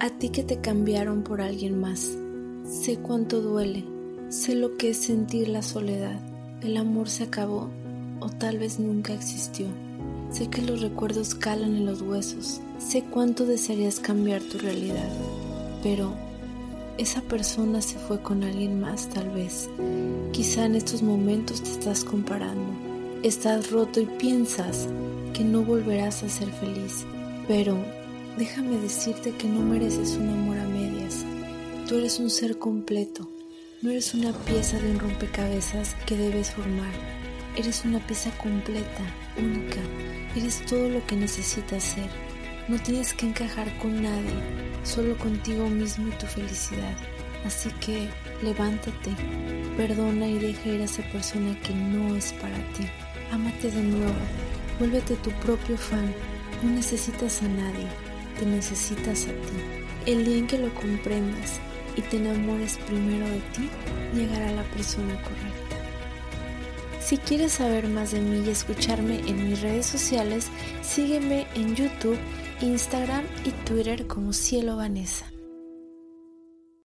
A ti que te cambiaron por alguien más. Sé cuánto duele, sé lo que es sentir la soledad. El amor se acabó o tal vez nunca existió. Sé que los recuerdos calan en los huesos, sé cuánto desearías cambiar tu realidad, pero esa persona se fue con alguien más tal vez. Quizá en estos momentos te estás comparando, estás roto y piensas que no volverás a ser feliz, pero déjame decirte que no mereces un amor a medias. Tú eres un ser completo, no eres una pieza de un rompecabezas que debes formar. Eres una pieza completa, única. Eres todo lo que necesitas ser. No tienes que encajar con nadie, solo contigo mismo y tu felicidad. Así que levántate, perdona y deja ir a esa persona que no es para ti. Ámate de nuevo, vuélvete tu propio fan. No necesitas a nadie, te necesitas a ti. El día en que lo comprendas y te enamores primero de ti, llegará la persona correcta. Si quieres saber más de mí y escucharme en mis redes sociales, sígueme en YouTube, Instagram y Twitter como Cielo Vanessa.